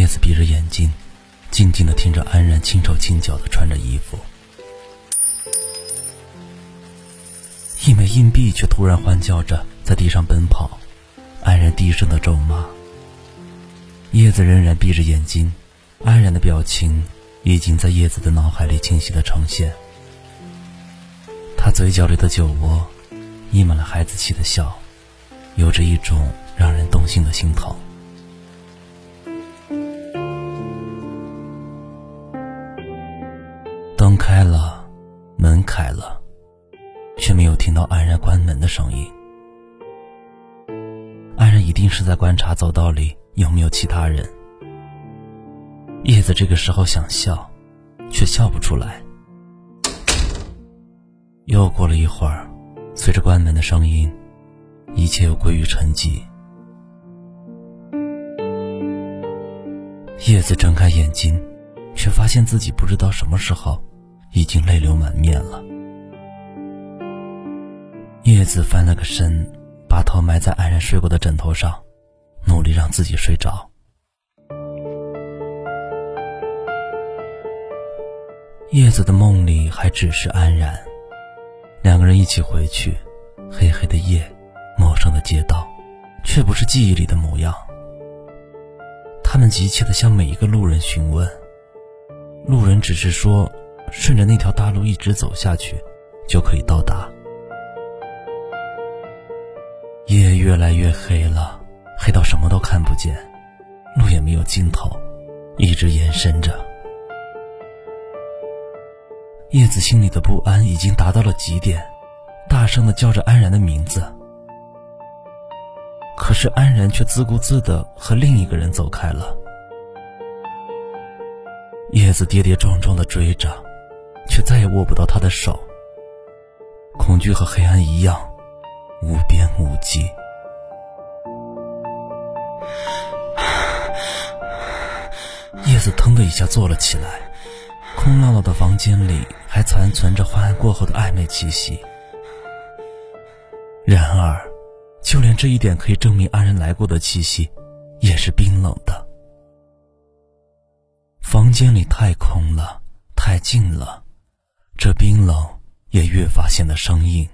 叶子闭着眼睛，静静的听着安然轻手轻脚的穿着衣服。一枚硬币却突然欢叫着在地上奔跑，安然低声的咒骂。叶子仍然闭着眼睛，安然的表情已经在叶子的脑海里清晰的呈现。他嘴角里的酒窝，溢满了孩子气的笑，有着一种让人动心的心疼。开了，门开了，却没有听到安然关门的声音。安然一定是在观察走道里有没有其他人。叶子这个时候想笑，却笑不出来。又过了一会儿，随着关门的声音，一切又归于沉寂。叶子睁开眼睛，却发现自己不知道什么时候已经泪流满面了。叶子翻了个身，把头埋在安然睡过的枕头上，努力让自己睡着。叶子的梦里还只是安然。两个人一起回去，黑黑的夜，陌生的街道，却不是记忆里的模样。他们急切地向每一个路人询问，路人只是说，顺着那条大路一直走下去，就可以到达。夜越来越黑了，黑到什么都看不见，路也没有尽头，一直延伸着。叶子心里的不安已经达到了极点，大声的叫着安然的名字。可是安然却自顾自的和另一个人走开了。叶子跌跌撞撞的追着，却再也握不到他的手。恐惧和黑暗一样，无边无际。叶子腾的一下坐了起来。空落落的房间里还残存着欢爱过后的暧昧气息。然而，就连这一点可以证明安然来过的气息，也是冰冷的。房间里太空了，太静了，这冰冷也越发显得生硬，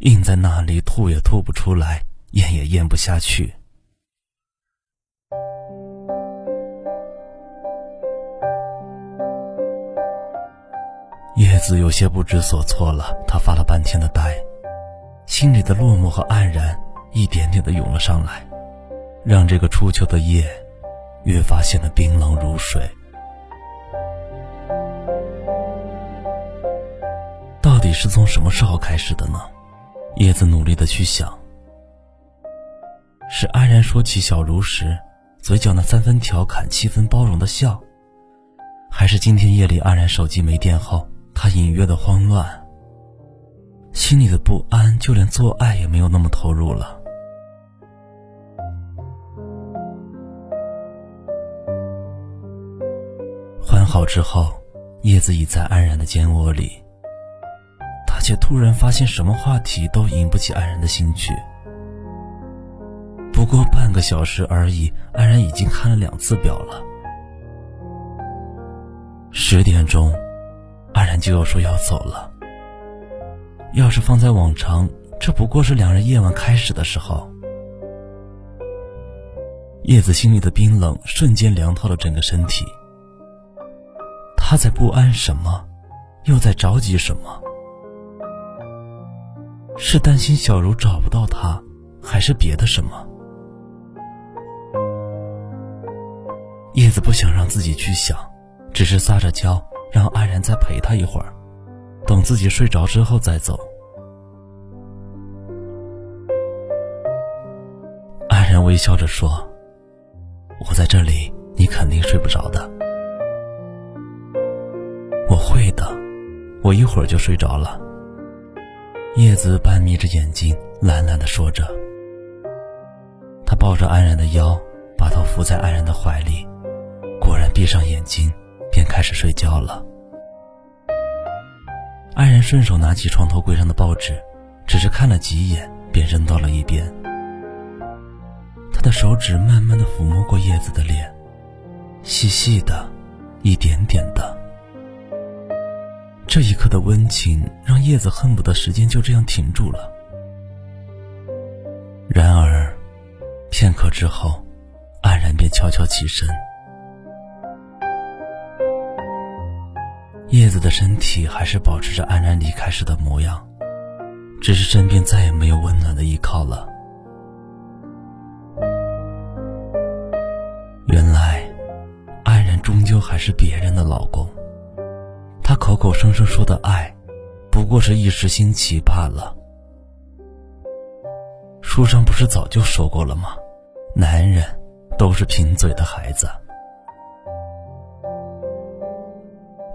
硬在那里，吐也吐不出来，咽也咽不下去。叶子有些不知所措了，他发了半天的呆，心里的落寞和黯然一点点的涌了上来，让这个初秋的夜越发显得冰冷如水。底是从什么时候开始的呢？叶子努力的去想，是安然说起小茹时，嘴角那三分调侃七分包容的笑，还是今天夜里安然手机没电后？他隐约的慌乱，心里的不安，就连做爱也没有那么投入了。换好之后，叶子倚在安然的肩窝里，且突然发现，什么话题都引不起安然的兴趣。不过半个小时而已，安然已经看了两次表了，十点钟。安然就要说要走了。要是放在往常，这不过是两人夜晚开始的时候。叶子心里的冰冷瞬间凉透了整个身体。他在不安什么，又在着急什么？是担心小茹找不到他，还是别的什么？叶子不想让自己去想，只是撒着娇。让安然再陪他一会儿，等自己睡着之后再走。安然微笑着说：“我在这里，你肯定睡不着的。”我会的，我一会儿就睡着了。叶子半眯着眼睛，懒懒的说着。他抱着安然的腰，把头伏在安然的怀里，果然闭上眼睛，便开始睡觉了。安然顺手拿起床头柜上的报纸，只是看了几眼，便扔到了一边。他的手指慢慢的抚摸过叶子的脸，细细的，一点点的。这一刻的温情，让叶子恨不得时间就这样停住了。然而，片刻之后，安然便悄悄起身。叶子的身体还是保持着安然离开时的模样，只是身边再也没有温暖的依靠了。原来，安然终究还是别人的老公。他口口声声说的爱，不过是一时兴起罢了。书上不是早就说过了吗？男人都是贫嘴的孩子。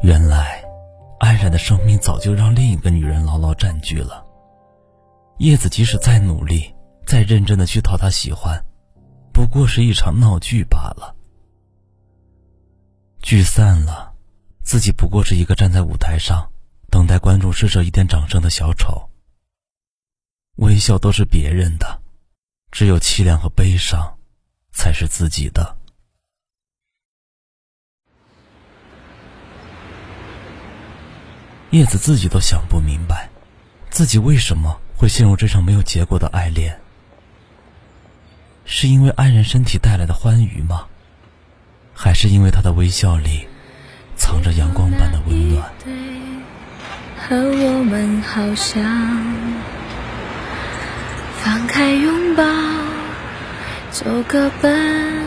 原来，安然的生命早就让另一个女人牢牢占据了。叶子即使再努力、再认真的去讨她喜欢，不过是一场闹剧罢了。聚散了，自己不过是一个站在舞台上，等待观众施舍一点掌声的小丑。微笑都是别人的，只有凄凉和悲伤，才是自己的。叶子自己都想不明白，自己为什么会陷入这场没有结果的爱恋？是因为爱人身体带来的欢愉吗？还是因为他的微笑里藏着阳光般的温暖？和我们好像放开拥抱，做个奔。